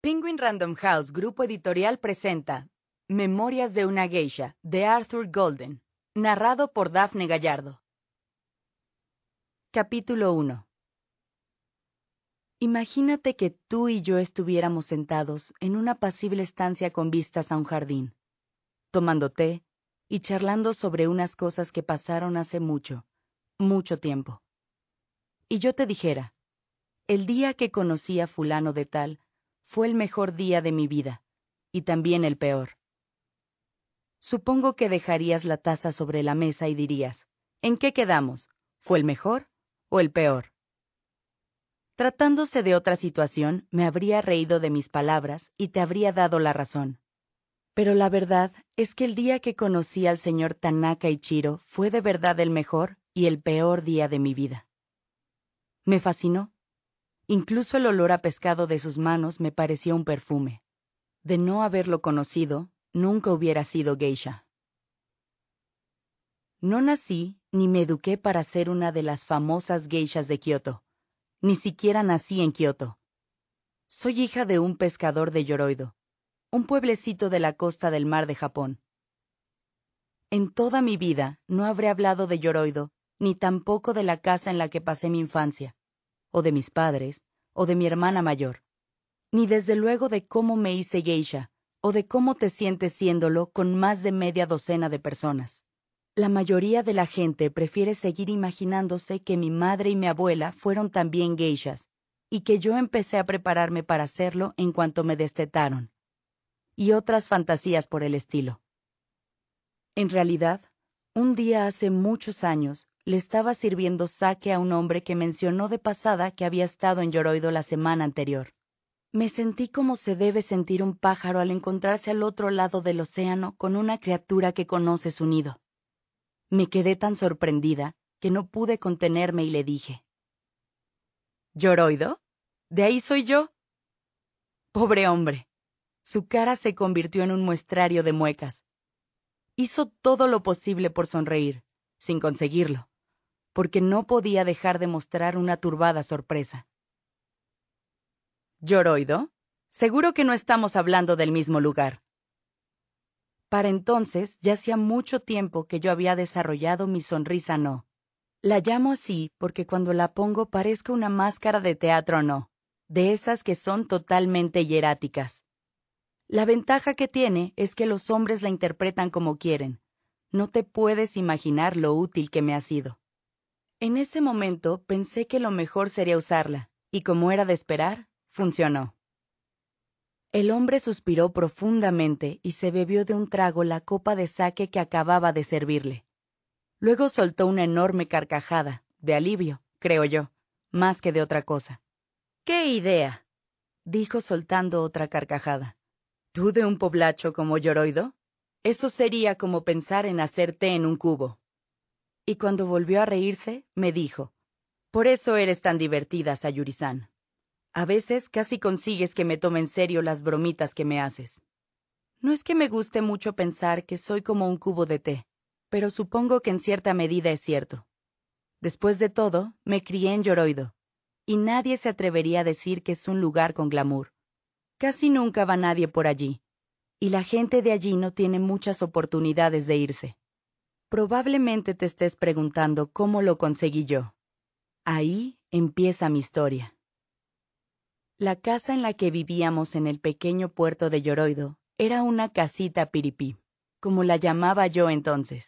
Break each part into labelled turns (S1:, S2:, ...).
S1: Penguin Random House Grupo Editorial presenta Memorias de una Geisha de Arthur Golden, narrado por Daphne Gallardo. Capítulo 1 Imagínate que tú y yo estuviéramos sentados en una pasible estancia con vistas a un jardín, tomando té y charlando sobre unas cosas que pasaron hace mucho, mucho tiempo. Y yo te dijera, el día que conocí a fulano de tal, fue el mejor día de mi vida, y también el peor. Supongo que dejarías la taza sobre la mesa y dirías, ¿en qué quedamos? ¿Fue el mejor o el peor? Tratándose de otra situación, me habría reído de mis palabras y te habría dado la razón. Pero la verdad es que el día que conocí al señor Tanaka Ichiro fue de verdad el mejor y el peor día de mi vida. Me fascinó. Incluso el olor a pescado de sus manos me pareció un perfume. De no haberlo conocido, nunca hubiera sido geisha. No nací ni me eduqué para ser una de las famosas geishas de Kioto. Ni siquiera nací en Kioto. Soy hija de un pescador de Yoroido, un pueblecito de la costa del mar de Japón. En toda mi vida no habré hablado de Yoroido, ni tampoco de la casa en la que pasé mi infancia o de mis padres, o de mi hermana mayor, ni desde luego de cómo me hice geisha, o de cómo te sientes siéndolo con más de media docena de personas. La mayoría de la gente prefiere seguir imaginándose que mi madre y mi abuela fueron también geishas, y que yo empecé a prepararme para hacerlo en cuanto me destetaron. Y otras fantasías por el estilo. En realidad, un día hace muchos años, le estaba sirviendo saque a un hombre que mencionó de pasada que había estado en Yoroido la semana anterior. Me sentí como se debe sentir un pájaro al encontrarse al otro lado del océano con una criatura que conoce su nido. Me quedé tan sorprendida que no pude contenerme y le dije. ¿Yoroido? De ahí soy yo. Pobre hombre. Su cara se convirtió en un muestrario de muecas. Hizo todo lo posible por sonreír, sin conseguirlo porque no podía dejar de mostrar una turbada sorpresa. ¿Lloroido? Seguro que no estamos hablando del mismo lugar. Para entonces ya hacía mucho tiempo que yo había desarrollado mi sonrisa no. La llamo así porque cuando la pongo parezco una máscara de teatro no, de esas que son totalmente hieráticas. La ventaja que tiene es que los hombres la interpretan como quieren. No te puedes imaginar lo útil que me ha sido. En ese momento pensé que lo mejor sería usarla, y como era de esperar, funcionó. El hombre suspiró profundamente y se bebió de un trago la copa de saque que acababa de servirle. Luego soltó una enorme carcajada, de alivio, creo yo, más que de otra cosa. ¡Qué idea! dijo soltando otra carcajada. ¿Tú de un poblacho como Yoroido? Eso sería como pensar en hacer té en un cubo y cuando volvió a reírse, me dijo, Por eso eres tan divertida, Sayuri-san. A veces casi consigues que me tome en serio las bromitas que me haces. No es que me guste mucho pensar que soy como un cubo de té, pero supongo que en cierta medida es cierto. Después de todo, me crié en Yoroido, y nadie se atrevería a decir que es un lugar con glamour. Casi nunca va nadie por allí, y la gente de allí no tiene muchas oportunidades de irse. Probablemente te estés preguntando cómo lo conseguí yo. Ahí empieza mi historia. La casa en la que vivíamos en el pequeño puerto de Yoroido era una casita piripí, como la llamaba yo entonces.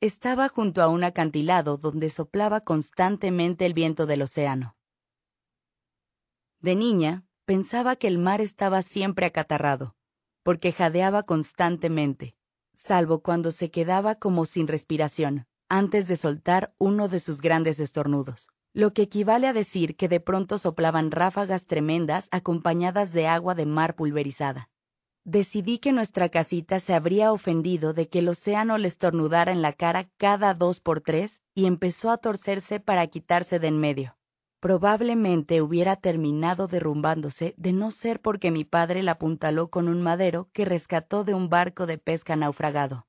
S1: Estaba junto a un acantilado donde soplaba constantemente el viento del océano. De niña, pensaba que el mar estaba siempre acatarrado, porque jadeaba constantemente, salvo cuando se quedaba como sin respiración, antes de soltar uno de sus grandes estornudos, lo que equivale a decir que de pronto soplaban ráfagas tremendas acompañadas de agua de mar pulverizada. Decidí que nuestra casita se habría ofendido de que el océano le estornudara en la cara cada dos por tres y empezó a torcerse para quitarse de en medio. Probablemente hubiera terminado derrumbándose de no ser porque mi padre la apuntaló con un madero que rescató de un barco de pesca naufragado.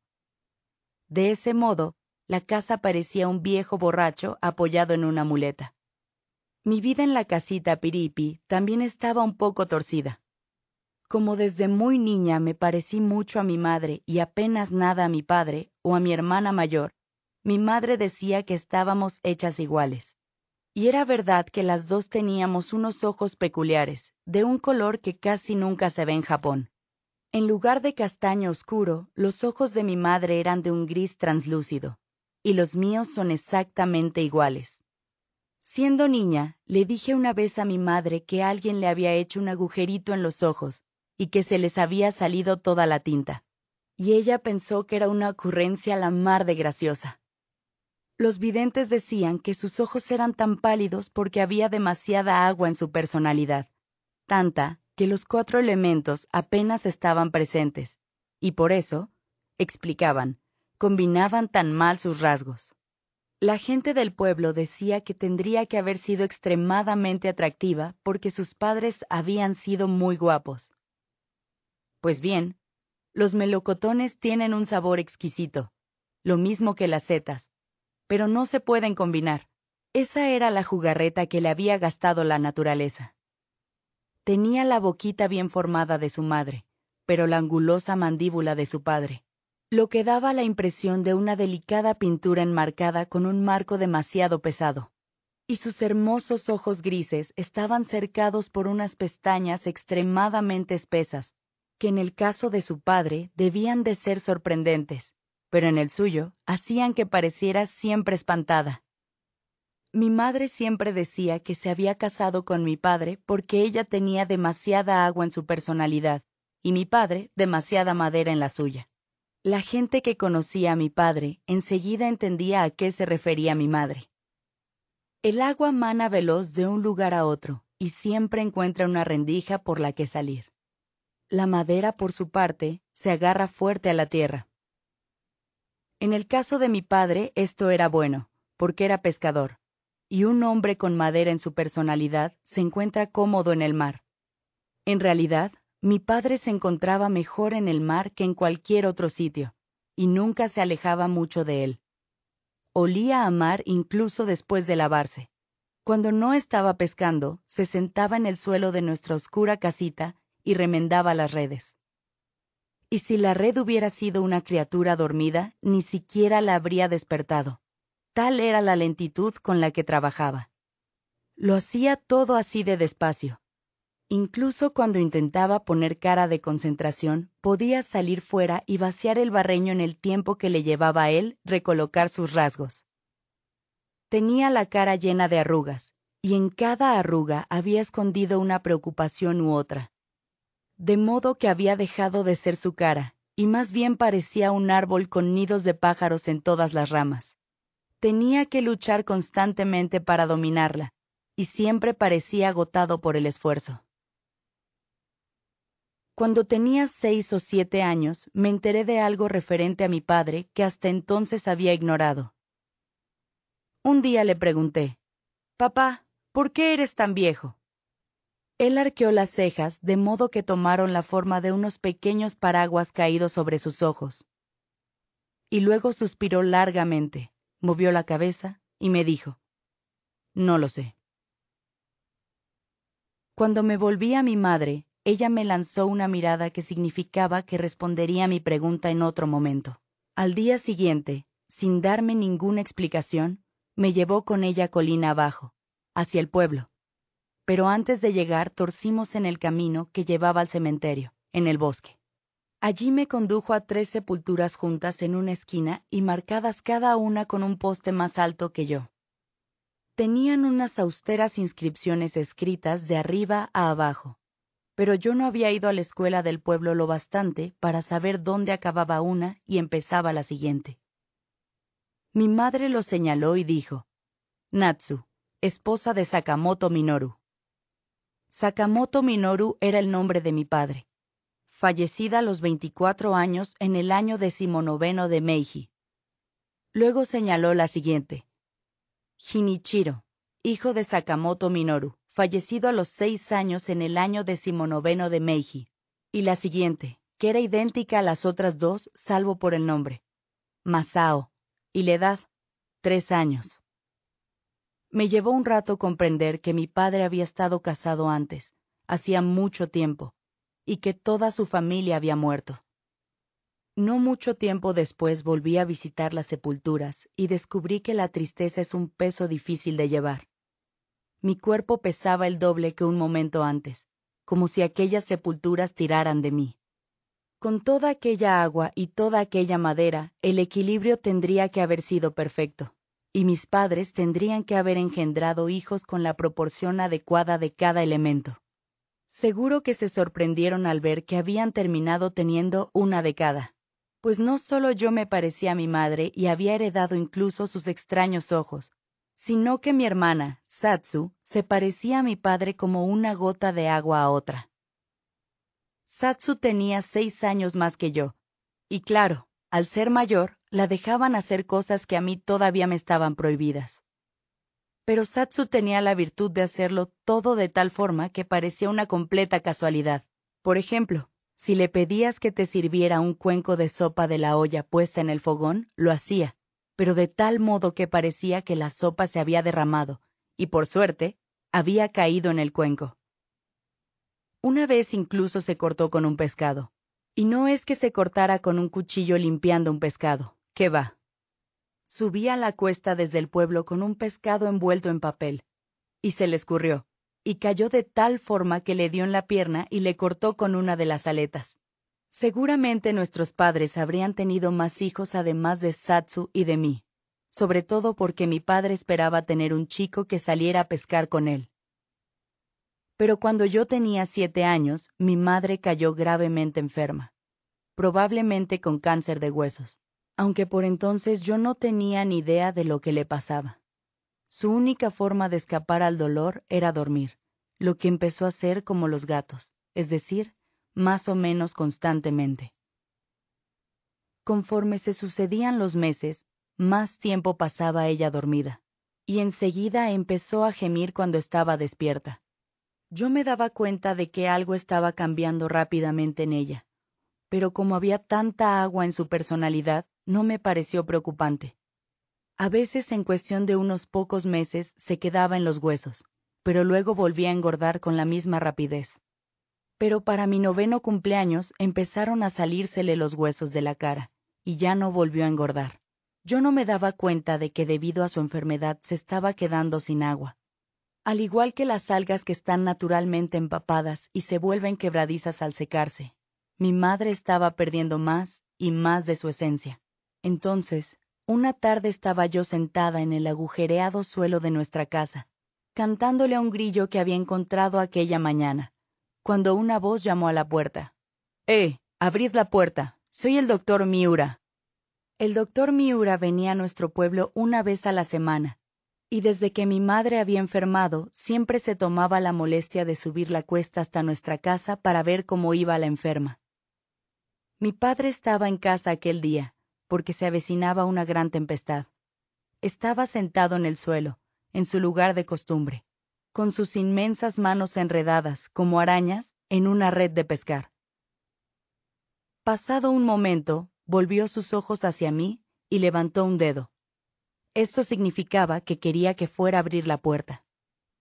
S1: De ese modo, la casa parecía un viejo borracho apoyado en una muleta. Mi vida en la casita Piripi también estaba un poco torcida. Como desde muy niña me parecí mucho a mi madre y apenas nada a mi padre o a mi hermana mayor, mi madre decía que estábamos hechas iguales. Y era verdad que las dos teníamos unos ojos peculiares, de un color que casi nunca se ve en Japón. En lugar de castaño oscuro, los ojos de mi madre eran de un gris translúcido, y los míos son exactamente iguales. Siendo niña, le dije una vez a mi madre que alguien le había hecho un agujerito en los ojos y que se les había salido toda la tinta, y ella pensó que era una ocurrencia la mar de graciosa. Los videntes decían que sus ojos eran tan pálidos porque había demasiada agua en su personalidad, tanta que los cuatro elementos apenas estaban presentes, y por eso, explicaban, combinaban tan mal sus rasgos. La gente del pueblo decía que tendría que haber sido extremadamente atractiva porque sus padres habían sido muy guapos. Pues bien, los melocotones tienen un sabor exquisito, lo mismo que las setas, pero no se pueden combinar. Esa era la jugarreta que le había gastado la naturaleza. Tenía la boquita bien formada de su madre, pero la angulosa mandíbula de su padre, lo que daba la impresión de una delicada pintura enmarcada con un marco demasiado pesado. Y sus hermosos ojos grises estaban cercados por unas pestañas extremadamente espesas, que en el caso de su padre debían de ser sorprendentes, pero en el suyo hacían que pareciera siempre espantada. Mi madre siempre decía que se había casado con mi padre porque ella tenía demasiada agua en su personalidad y mi padre demasiada madera en la suya. La gente que conocía a mi padre enseguida entendía a qué se refería mi madre. El agua mana veloz de un lugar a otro y siempre encuentra una rendija por la que salir. La madera, por su parte, se agarra fuerte a la tierra. En el caso de mi padre esto era bueno, porque era pescador y un hombre con madera en su personalidad se encuentra cómodo en el mar. En realidad, mi padre se encontraba mejor en el mar que en cualquier otro sitio, y nunca se alejaba mucho de él. Olía a mar incluso después de lavarse. Cuando no estaba pescando, se sentaba en el suelo de nuestra oscura casita y remendaba las redes. Y si la red hubiera sido una criatura dormida, ni siquiera la habría despertado. Tal era la lentitud con la que trabajaba. Lo hacía todo así de despacio. Incluso cuando intentaba poner cara de concentración, podía salir fuera y vaciar el barreño en el tiempo que le llevaba a él recolocar sus rasgos. Tenía la cara llena de arrugas, y en cada arruga había escondido una preocupación u otra. De modo que había dejado de ser su cara, y más bien parecía un árbol con nidos de pájaros en todas las ramas. Tenía que luchar constantemente para dominarla, y siempre parecía agotado por el esfuerzo. Cuando tenía seis o siete años, me enteré de algo referente a mi padre que hasta entonces había ignorado. Un día le pregunté, Papá, ¿por qué eres tan viejo? Él arqueó las cejas de modo que tomaron la forma de unos pequeños paraguas caídos sobre sus ojos. Y luego suspiró largamente movió la cabeza y me dijo, No lo sé. Cuando me volví a mi madre, ella me lanzó una mirada que significaba que respondería a mi pregunta en otro momento. Al día siguiente, sin darme ninguna explicación, me llevó con ella colina abajo, hacia el pueblo. Pero antes de llegar torcimos en el camino que llevaba al cementerio, en el bosque. Allí me condujo a tres sepulturas juntas en una esquina y marcadas cada una con un poste más alto que yo. Tenían unas austeras inscripciones escritas de arriba a abajo, pero yo no había ido a la escuela del pueblo lo bastante para saber dónde acababa una y empezaba la siguiente. Mi madre lo señaló y dijo, Natsu, esposa de Sakamoto Minoru. Sakamoto Minoru era el nombre de mi padre fallecida a los 24 años en el año decimonoveno de Meiji. Luego señaló la siguiente. Shinichiro, hijo de Sakamoto Minoru, fallecido a los seis años en el año decimonoveno de Meiji. Y la siguiente, que era idéntica a las otras dos, salvo por el nombre. Masao. Y la edad, tres años. Me llevó un rato comprender que mi padre había estado casado antes, hacía mucho tiempo, y que toda su familia había muerto. No mucho tiempo después volví a visitar las sepulturas y descubrí que la tristeza es un peso difícil de llevar. Mi cuerpo pesaba el doble que un momento antes, como si aquellas sepulturas tiraran de mí. Con toda aquella agua y toda aquella madera, el equilibrio tendría que haber sido perfecto, y mis padres tendrían que haber engendrado hijos con la proporción adecuada de cada elemento. Seguro que se sorprendieron al ver que habían terminado teniendo una de cada pues no solo yo me parecía a mi madre y había heredado incluso sus extraños ojos, sino que mi hermana, Satsu, se parecía a mi padre como una gota de agua a otra. Satsu tenía seis años más que yo, y claro, al ser mayor, la dejaban hacer cosas que a mí todavía me estaban prohibidas. Pero Satsu tenía la virtud de hacerlo todo de tal forma que parecía una completa casualidad. Por ejemplo, si le pedías que te sirviera un cuenco de sopa de la olla puesta en el fogón, lo hacía, pero de tal modo que parecía que la sopa se había derramado, y por suerte, había caído en el cuenco. Una vez incluso se cortó con un pescado. Y no es que se cortara con un cuchillo limpiando un pescado, ¿qué va? Subía la cuesta desde el pueblo con un pescado envuelto en papel, y se le escurrió y cayó de tal forma que le dio en la pierna y le cortó con una de las aletas. Seguramente nuestros padres habrían tenido más hijos además de Satsu y de mí, sobre todo porque mi padre esperaba tener un chico que saliera a pescar con él. Pero cuando yo tenía siete años, mi madre cayó gravemente enferma, probablemente con cáncer de huesos, aunque por entonces yo no tenía ni idea de lo que le pasaba. Su única forma de escapar al dolor era dormir, lo que empezó a ser como los gatos, es decir, más o menos constantemente. Conforme se sucedían los meses, más tiempo pasaba ella dormida, y enseguida empezó a gemir cuando estaba despierta. Yo me daba cuenta de que algo estaba cambiando rápidamente en ella, pero como había tanta agua en su personalidad, no me pareció preocupante. A veces en cuestión de unos pocos meses se quedaba en los huesos, pero luego volvía a engordar con la misma rapidez. Pero para mi noveno cumpleaños empezaron a salírsele los huesos de la cara, y ya no volvió a engordar. Yo no me daba cuenta de que debido a su enfermedad se estaba quedando sin agua. Al igual que las algas que están naturalmente empapadas y se vuelven quebradizas al secarse, mi madre estaba perdiendo más y más de su esencia. Entonces, una tarde estaba yo sentada en el agujereado suelo de nuestra casa, cantándole a un grillo que había encontrado aquella mañana, cuando una voz llamó a la puerta. ¡Eh! Abrid la puerta. Soy el doctor Miura. El doctor Miura venía a nuestro pueblo una vez a la semana, y desde que mi madre había enfermado, siempre se tomaba la molestia de subir la cuesta hasta nuestra casa para ver cómo iba la enferma. Mi padre estaba en casa aquel día, porque se avecinaba una gran tempestad. Estaba sentado en el suelo, en su lugar de costumbre, con sus inmensas manos enredadas, como arañas, en una red de pescar. Pasado un momento, volvió sus ojos hacia mí y levantó un dedo. Esto significaba que quería que fuera a abrir la puerta.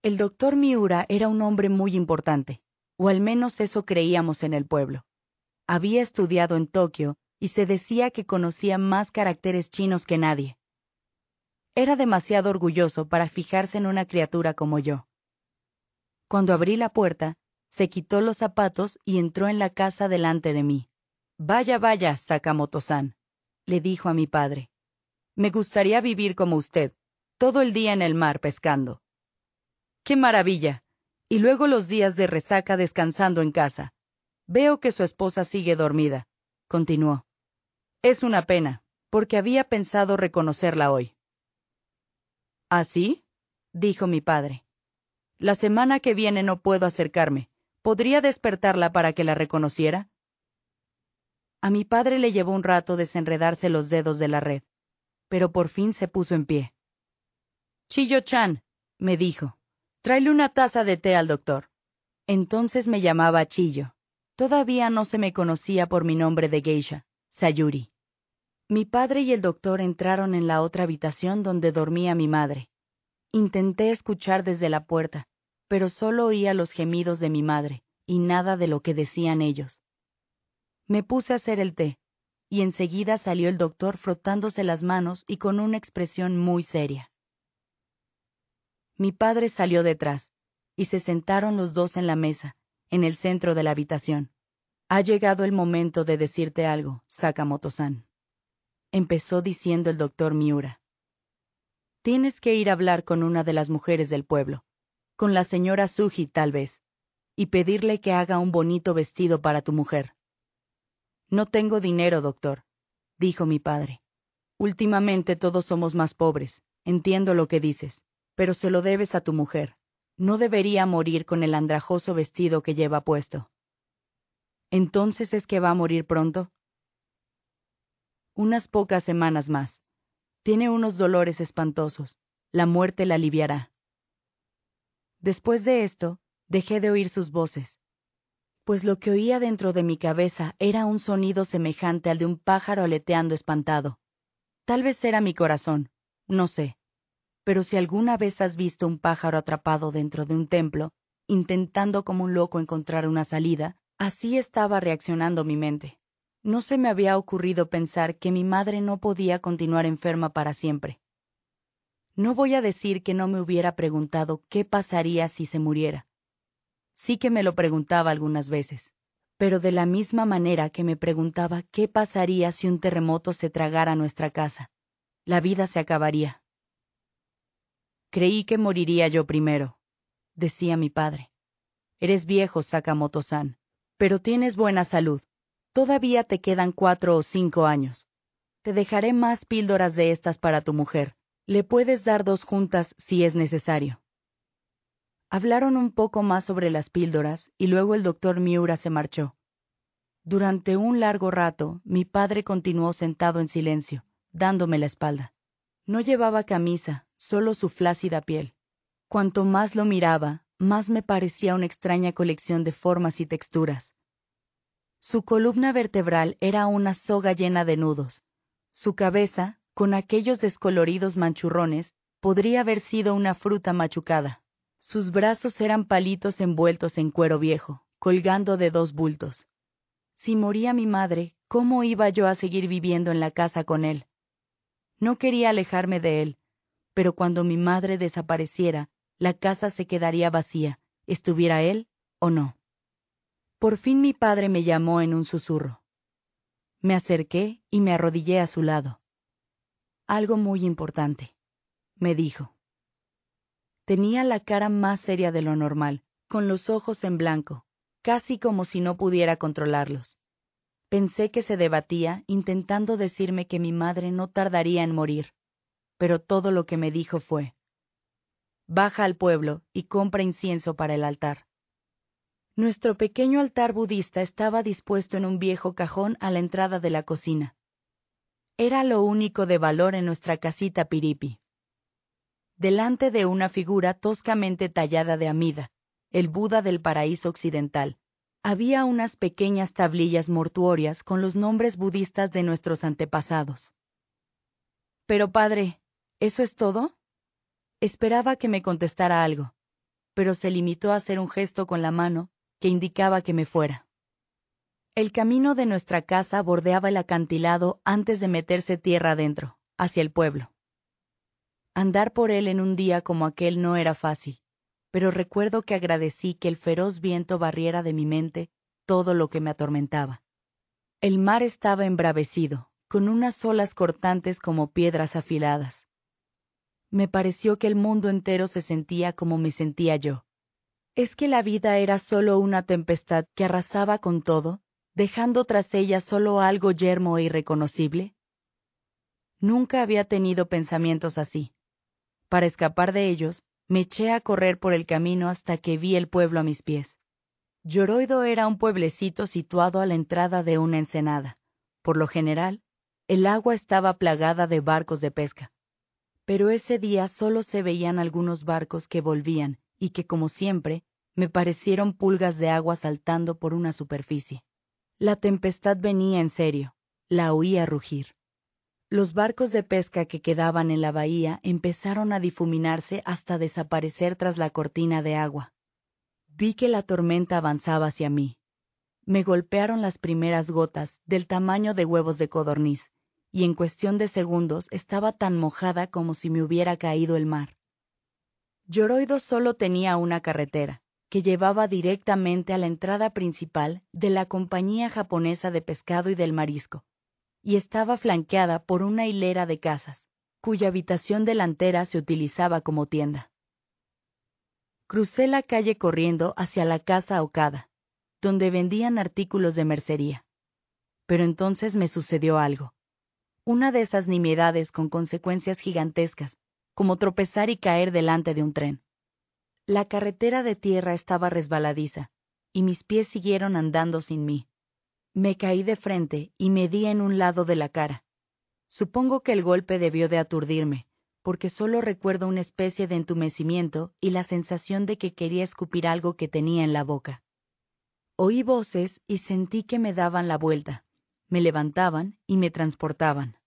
S1: El doctor Miura era un hombre muy importante, o al menos eso creíamos en el pueblo. Había estudiado en Tokio y se decía que conocía más caracteres chinos que nadie. Era demasiado orgulloso para fijarse en una criatura como yo. Cuando abrí la puerta, se quitó los zapatos y entró en la casa delante de mí. Vaya, vaya, Sakamoto-san, le dijo a mi padre. Me gustaría vivir como usted, todo el día en el mar pescando. ¡Qué maravilla! Y luego los días de resaca descansando en casa. Veo que su esposa sigue dormida, continuó. Es una pena, porque había pensado reconocerla hoy. ¿Ah, sí? dijo mi padre. La semana que viene no puedo acercarme. ¿Podría despertarla para que la reconociera? A mi padre le llevó un rato desenredarse los dedos de la red, pero por fin se puso en pie. Chillo-chan, me dijo, tráele una taza de té al doctor. Entonces me llamaba Chillo. Todavía no se me conocía por mi nombre de geisha, Sayuri. Mi padre y el doctor entraron en la otra habitación donde dormía mi madre, Intenté escuchar desde la puerta, pero solo oía los gemidos de mi madre, y nada de lo que decían ellos. Me puse a hacer el té, y enseguida salió el doctor frotándose las manos y con una expresión muy seria. Mi padre salió detrás, y se sentaron los dos en la mesa, en el centro de la habitación. Ha llegado el momento de decirte algo, Sakamoto-san. Empezó diciendo el doctor Miura. Tienes que ir a hablar con una de las mujeres del pueblo, con la señora Suji tal vez, y pedirle que haga un bonito vestido para tu mujer. No tengo dinero, doctor, dijo mi padre. Últimamente todos somos más pobres, entiendo lo que dices, pero se lo debes a tu mujer. No debería morir con el andrajoso vestido que lleva puesto. ¿Entonces es que va a morir pronto? Unas pocas semanas más. Tiene unos dolores espantosos. La muerte la aliviará. Después de esto, dejé de oír sus voces, pues lo que oía dentro de mi cabeza era un sonido semejante al de un pájaro aleteando espantado. Tal vez era mi corazón, no sé. Pero si alguna vez has visto un pájaro atrapado dentro de un templo, intentando como un loco encontrar una salida, así estaba reaccionando mi mente. No se me había ocurrido pensar que mi madre no podía continuar enferma para siempre. No voy a decir que no me hubiera preguntado qué pasaría si se muriera. Sí que me lo preguntaba algunas veces, pero de la misma manera que me preguntaba qué pasaría si un terremoto se tragara nuestra casa. La vida se acabaría. Creí que moriría yo primero, decía mi padre. Eres viejo, Sakamoto-san, pero tienes buena salud. Todavía te quedan cuatro o cinco años. Te dejaré más píldoras de estas para tu mujer. Le puedes dar dos juntas si es necesario. Hablaron un poco más sobre las píldoras y luego el doctor Miura se marchó. Durante un largo rato, mi padre continuó sentado en silencio, dándome la espalda. No llevaba camisa, solo su flácida piel. Cuanto más lo miraba, más me parecía una extraña colección de formas y texturas. Su columna vertebral era una soga llena de nudos. Su cabeza, con aquellos descoloridos manchurrones, podría haber sido una fruta machucada. Sus brazos eran palitos envueltos en cuero viejo, colgando de dos bultos. Si moría mi madre, ¿cómo iba yo a seguir viviendo en la casa con él? No quería alejarme de él, pero cuando mi madre desapareciera, la casa se quedaría vacía, estuviera él o no. Por fin mi padre me llamó en un susurro. Me acerqué y me arrodillé a su lado. Algo muy importante, me dijo. Tenía la cara más seria de lo normal, con los ojos en blanco, casi como si no pudiera controlarlos. Pensé que se debatía, intentando decirme que mi madre no tardaría en morir, pero todo lo que me dijo fue, Baja al pueblo y compra incienso para el altar. Nuestro pequeño altar budista estaba dispuesto en un viejo cajón a la entrada de la cocina. Era lo único de valor en nuestra casita piripi. Delante de una figura toscamente tallada de amida, el Buda del paraíso occidental, había unas pequeñas tablillas mortuorias con los nombres budistas de nuestros antepasados. Pero padre, ¿eso es todo? Esperaba que me contestara algo, pero se limitó a hacer un gesto con la mano que indicaba que me fuera. El camino de nuestra casa bordeaba el acantilado antes de meterse tierra adentro, hacia el pueblo. Andar por él en un día como aquel no era fácil, pero recuerdo que agradecí que el feroz viento barriera de mi mente todo lo que me atormentaba. El mar estaba embravecido, con unas olas cortantes como piedras afiladas. Me pareció que el mundo entero se sentía como me sentía yo, ¿Es que la vida era solo una tempestad que arrasaba con todo, dejando tras ella solo algo yermo e irreconocible? Nunca había tenido pensamientos así. Para escapar de ellos, me eché a correr por el camino hasta que vi el pueblo a mis pies. Lloroido era un pueblecito situado a la entrada de una ensenada. Por lo general, el agua estaba plagada de barcos de pesca. Pero ese día solo se veían algunos barcos que volvían, y que, como siempre, me parecieron pulgas de agua saltando por una superficie. La tempestad venía en serio, la oía rugir. Los barcos de pesca que quedaban en la bahía empezaron a difuminarse hasta desaparecer tras la cortina de agua. Vi que la tormenta avanzaba hacia mí. Me golpearon las primeras gotas, del tamaño de huevos de codorniz, y en cuestión de segundos estaba tan mojada como si me hubiera caído el mar. Yoroido solo tenía una carretera, que llevaba directamente a la entrada principal de la Compañía Japonesa de Pescado y del Marisco y estaba flanqueada por una hilera de casas, cuya habitación delantera se utilizaba como tienda. Crucé la calle corriendo hacia la casa Okada, donde vendían artículos de mercería. Pero entonces me sucedió algo. Una de esas nimiedades con consecuencias gigantescas, como tropezar y caer delante de un tren. La carretera de tierra estaba resbaladiza, y mis pies siguieron andando sin mí. Me caí de frente y me di en un lado de la cara. Supongo que el golpe debió de aturdirme, porque solo recuerdo una especie de entumecimiento y la sensación de que quería escupir algo que tenía en la boca. Oí voces y sentí que me daban la vuelta, me levantaban y me transportaban.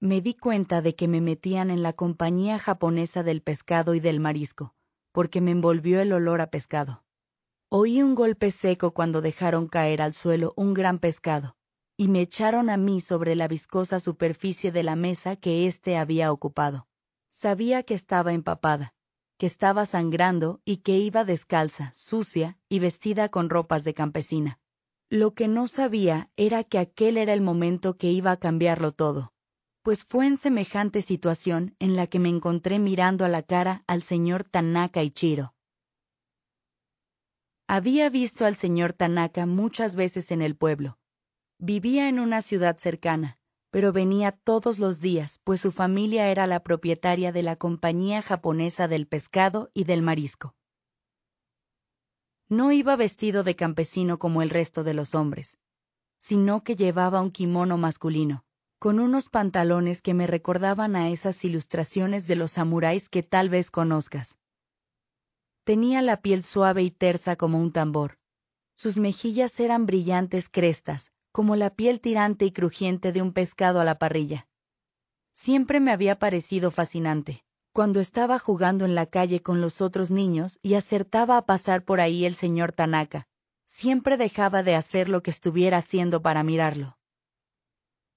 S1: Me di cuenta de que me metían en la compañía japonesa del pescado y del marisco, porque me envolvió el olor a pescado. Oí un golpe seco cuando dejaron caer al suelo un gran pescado, y me echaron a mí sobre la viscosa superficie de la mesa que éste había ocupado. Sabía que estaba empapada, que estaba sangrando y que iba descalza, sucia y vestida con ropas de campesina. Lo que no sabía era que aquel era el momento que iba a cambiarlo todo, pues fue en semejante situación en la que me encontré mirando a la cara al señor Tanaka Ichiro. Había visto al señor Tanaka muchas veces en el pueblo. Vivía en una ciudad cercana, pero venía todos los días, pues su familia era la propietaria de la compañía japonesa del pescado y del marisco. No iba vestido de campesino como el resto de los hombres, sino que llevaba un kimono masculino, con unos pantalones que me recordaban a esas ilustraciones de los samuráis que tal vez conozcas. Tenía la piel suave y tersa como un tambor. Sus mejillas eran brillantes crestas, como la piel tirante y crujiente de un pescado a la parrilla. Siempre me había parecido fascinante. Cuando estaba jugando en la calle con los otros niños y acertaba a pasar por ahí el señor Tanaka, siempre dejaba de hacer lo que estuviera haciendo para mirarlo.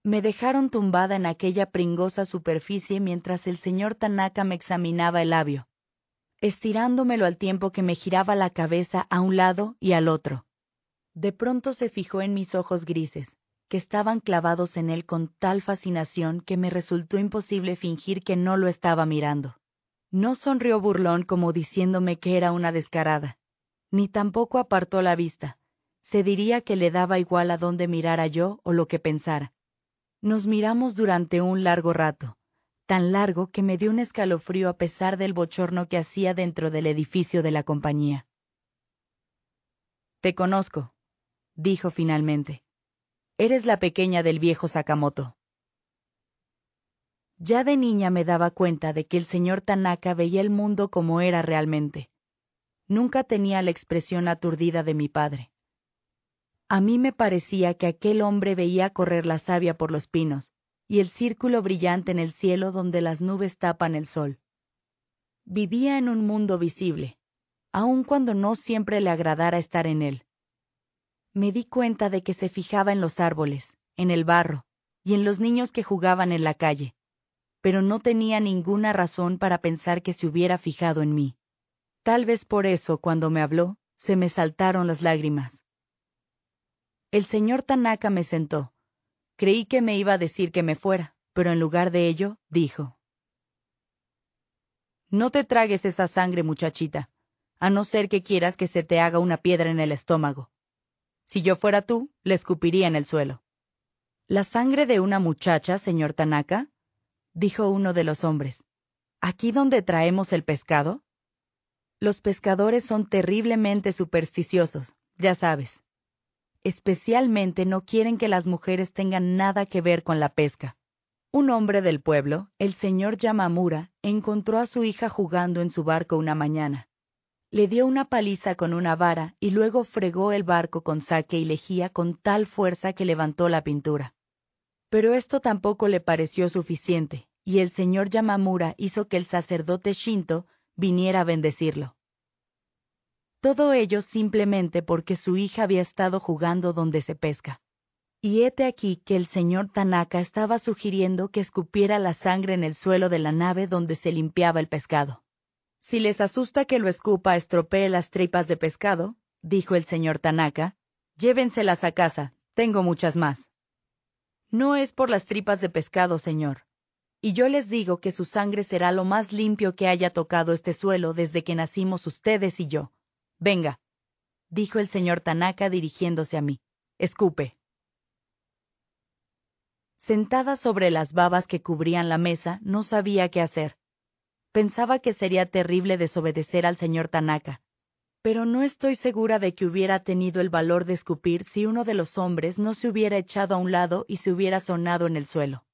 S1: Me dejaron tumbada en aquella pringosa superficie mientras el señor Tanaka me examinaba el labio estirándomelo al tiempo que me giraba la cabeza a un lado y al otro. De pronto se fijó en mis ojos grises, que estaban clavados en él con tal fascinación que me resultó imposible fingir que no lo estaba mirando. No sonrió burlón como diciéndome que era una descarada, ni tampoco apartó la vista. Se diría que le daba igual a dónde mirara yo o lo que pensara. Nos miramos durante un largo rato, tan largo que me dio un escalofrío a pesar del bochorno que hacía dentro del edificio de la compañía. Te conozco, dijo finalmente. Eres la pequeña del viejo Sakamoto. Ya de niña me daba cuenta de que el señor Tanaka veía el mundo como era realmente. Nunca tenía la expresión aturdida de mi padre. A mí me parecía que aquel hombre veía correr la savia por los pinos, y el círculo brillante en el cielo donde las nubes tapan el sol. Vivía en un mundo visible, aun cuando no siempre le agradara estar en él. Me di cuenta de que se fijaba en los árboles, en el barro, y en los niños que jugaban en la calle, pero no tenía ninguna razón para pensar que se hubiera fijado en mí. Tal vez por eso, cuando me habló, se me saltaron las lágrimas. El señor Tanaka me sentó, Creí que me iba a decir que me fuera, pero en lugar de ello, dijo. No te tragues esa sangre, muchachita, a no ser que quieras que se te haga una piedra en el estómago. Si yo fuera tú, le escupiría en el suelo. ¿La sangre de una muchacha, señor Tanaka? dijo uno de los hombres. ¿Aquí donde traemos el pescado? Los pescadores son terriblemente supersticiosos, ya sabes especialmente no quieren que las mujeres tengan nada que ver con la pesca. Un hombre del pueblo, el señor Yamamura, encontró a su hija jugando en su barco una mañana. Le dio una paliza con una vara y luego fregó el barco con saque y lejía con tal fuerza que levantó la pintura. Pero esto tampoco le pareció suficiente, y el señor Yamamura hizo que el sacerdote Shinto viniera a bendecirlo. Todo ello simplemente porque su hija había estado jugando donde se pesca. Y hete aquí que el señor Tanaka estaba sugiriendo que escupiera la sangre en el suelo de la nave donde se limpiaba el pescado. Si les asusta que lo escupa estropee las tripas de pescado, dijo el señor Tanaka, llévenselas a casa, tengo muchas más. No es por las tripas de pescado, señor. Y yo les digo que su sangre será lo más limpio que haya tocado este suelo desde que nacimos ustedes y yo. Venga, dijo el señor Tanaka dirigiéndose a mí. Escupe. Sentada sobre las babas que cubrían la mesa, no sabía qué hacer. Pensaba que sería terrible desobedecer al señor Tanaka, pero no estoy segura de que hubiera tenido el valor de escupir si uno de los hombres no se hubiera echado a un lado y se hubiera sonado en el suelo.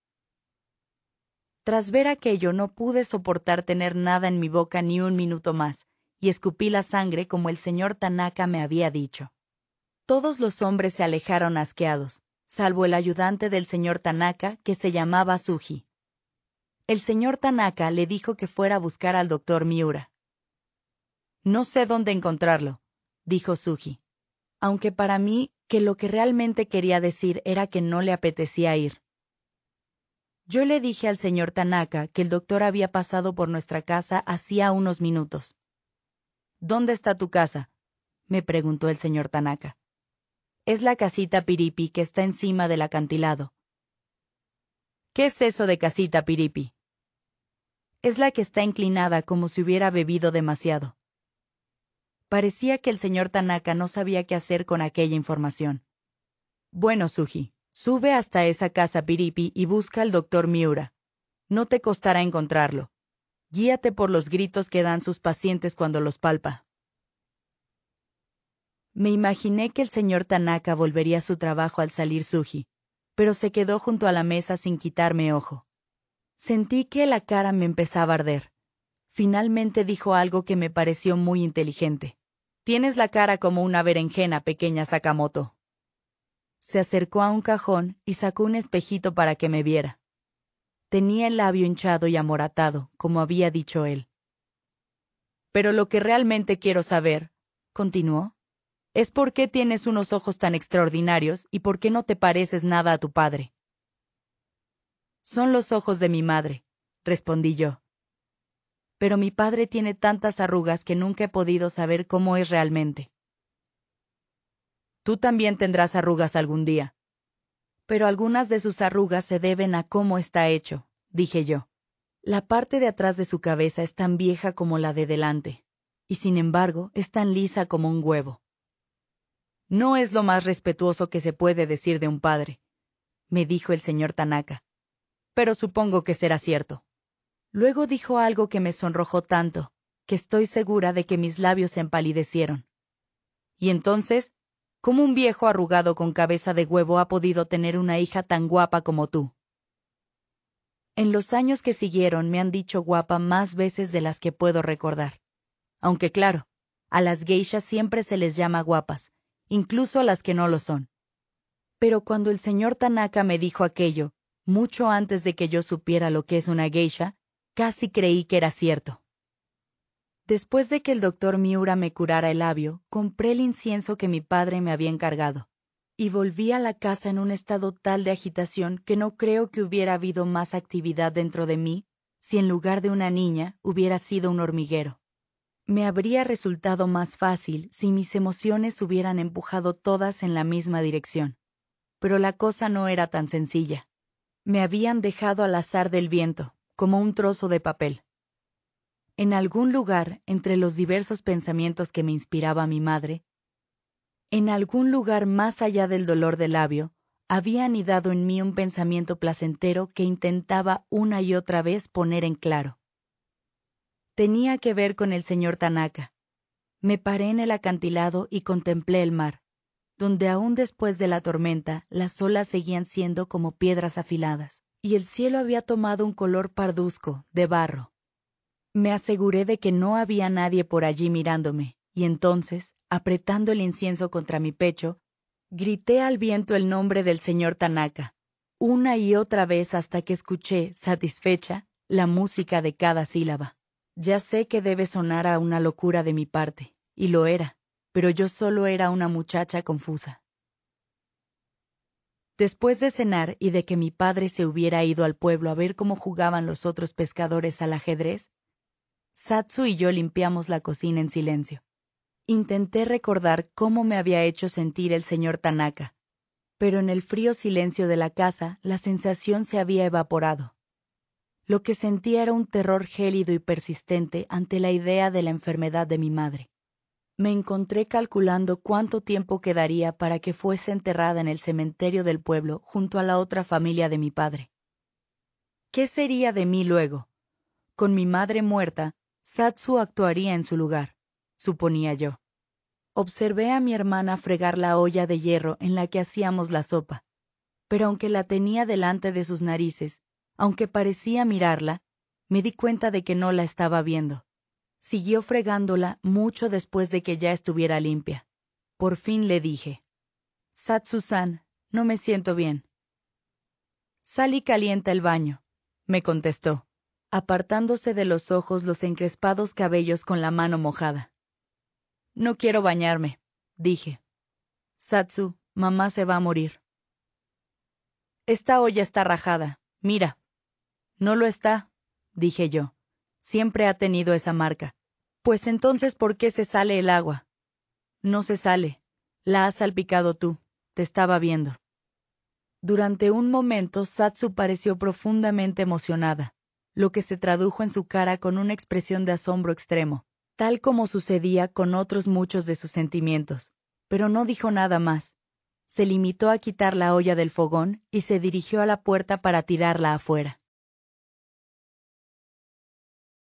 S1: Tras ver aquello no pude soportar tener nada en mi boca ni un minuto más, y escupí la sangre como el señor Tanaka me había dicho. Todos los hombres se alejaron asqueados, salvo el ayudante del señor Tanaka, que se llamaba Suji. El señor Tanaka le dijo que fuera a buscar al doctor Miura. No sé dónde encontrarlo, dijo Suji, aunque para mí que lo que realmente quería decir era que no le apetecía ir. Yo le dije al señor Tanaka que el doctor había pasado por nuestra casa hacía unos minutos. ¿Dónde está tu casa? me preguntó el señor Tanaka. Es la casita Piripi que está encima del acantilado. ¿Qué es eso de casita Piripi? Es la que está inclinada como si hubiera bebido demasiado. Parecía que el señor Tanaka no sabía qué hacer con aquella información. Bueno, Suji, sube hasta esa casa Piripi y busca al doctor Miura. No te costará encontrarlo. Guíate por los gritos que dan sus pacientes cuando los palpa. Me imaginé que el señor Tanaka volvería a su trabajo al salir Suji, pero se quedó junto a la mesa sin quitarme ojo. Sentí que la cara me empezaba a arder. Finalmente dijo algo que me pareció muy inteligente. Tienes la cara como una berenjena, pequeña Sakamoto. Se acercó a un cajón y sacó un espejito para que me viera. Tenía el labio hinchado y amoratado, como había dicho él. Pero lo que realmente quiero saber, continuó, es por qué tienes unos ojos tan extraordinarios y por qué no te pareces nada a tu padre. Son los ojos de mi madre, respondí yo pero mi padre tiene tantas arrugas que nunca he podido saber cómo es realmente. Tú también tendrás arrugas algún día. Pero algunas de sus arrugas se deben a cómo está hecho, dije yo. La parte de atrás de su cabeza es tan vieja como la de delante, y sin embargo es tan lisa como un huevo. No es lo más respetuoso que se puede decir de un padre, me dijo el señor Tanaka. Pero supongo que será cierto. Luego dijo algo que me sonrojó tanto, que estoy segura de que mis labios se empalidecieron. Y entonces, ¿cómo un viejo arrugado con cabeza de huevo ha podido tener una hija tan guapa como tú? En los años que siguieron me han dicho guapa más veces de las que puedo recordar. Aunque claro, a las geishas siempre se les llama guapas, incluso a las que no lo son. Pero cuando el señor Tanaka me dijo aquello, mucho antes de que yo supiera lo que es una geisha, Casi creí que era cierto. Después de que el doctor Miura me curara el labio, compré el incienso que mi padre me había encargado, y volví a la casa en un estado tal de agitación que no creo que hubiera habido más actividad dentro de mí si en lugar de una niña hubiera sido un hormiguero. Me habría resultado más fácil si mis emociones hubieran empujado todas en la misma dirección. Pero la cosa no era tan sencilla. Me habían dejado al azar del viento, como un trozo de papel. En algún lugar, entre los diversos pensamientos que me inspiraba mi madre, en algún lugar más allá del dolor del labio, había anidado en mí un pensamiento placentero que intentaba una y otra vez poner en claro. Tenía que ver con el señor Tanaka. Me paré en el acantilado y contemplé el mar, donde aún después de la tormenta las olas seguían siendo como piedras afiladas y el cielo había tomado un color parduzco, de barro. Me aseguré de que no había nadie por allí mirándome, y entonces, apretando el incienso contra mi pecho, grité al viento el nombre del señor Tanaka, una y otra vez hasta que escuché, satisfecha, la música de cada sílaba. Ya sé que debe sonar a una locura de mi parte, y lo era, pero yo solo era una muchacha confusa. Después de cenar y de que mi padre se hubiera ido al pueblo a ver cómo jugaban los otros pescadores al ajedrez, Satsu y yo limpiamos la cocina en silencio. Intenté recordar cómo me había hecho sentir el señor Tanaka, pero en el frío silencio de la casa la sensación se había evaporado. Lo que sentía era un terror gélido y persistente ante la idea de la enfermedad de mi madre me encontré calculando cuánto tiempo quedaría para que fuese enterrada en el cementerio del pueblo junto a la otra familia de mi padre. ¿Qué sería de mí luego? Con mi madre muerta, Satsu actuaría en su lugar, suponía yo. Observé a mi hermana fregar la olla de hierro en la que hacíamos la sopa, pero aunque la tenía delante de sus narices, aunque parecía mirarla, me di cuenta de que no la estaba viendo. Siguió fregándola mucho después de que ya estuviera limpia. Por fin le dije, Satsusan, no me siento bien. Sal y calienta el baño, me contestó, apartándose de los ojos los encrespados cabellos con la mano mojada. No quiero bañarme, dije. Satsu, mamá se va a morir. Esta olla está rajada, mira. No lo está, dije yo. Siempre ha tenido esa marca. Pues entonces, ¿por qué se sale el agua? No se sale. La has salpicado tú. Te estaba viendo. Durante un momento Satsu pareció profundamente emocionada, lo que se tradujo en su cara con una expresión de asombro extremo, tal como sucedía con otros muchos de sus sentimientos, pero no dijo nada más. Se limitó a quitar la olla del fogón y se dirigió a la puerta para tirarla afuera.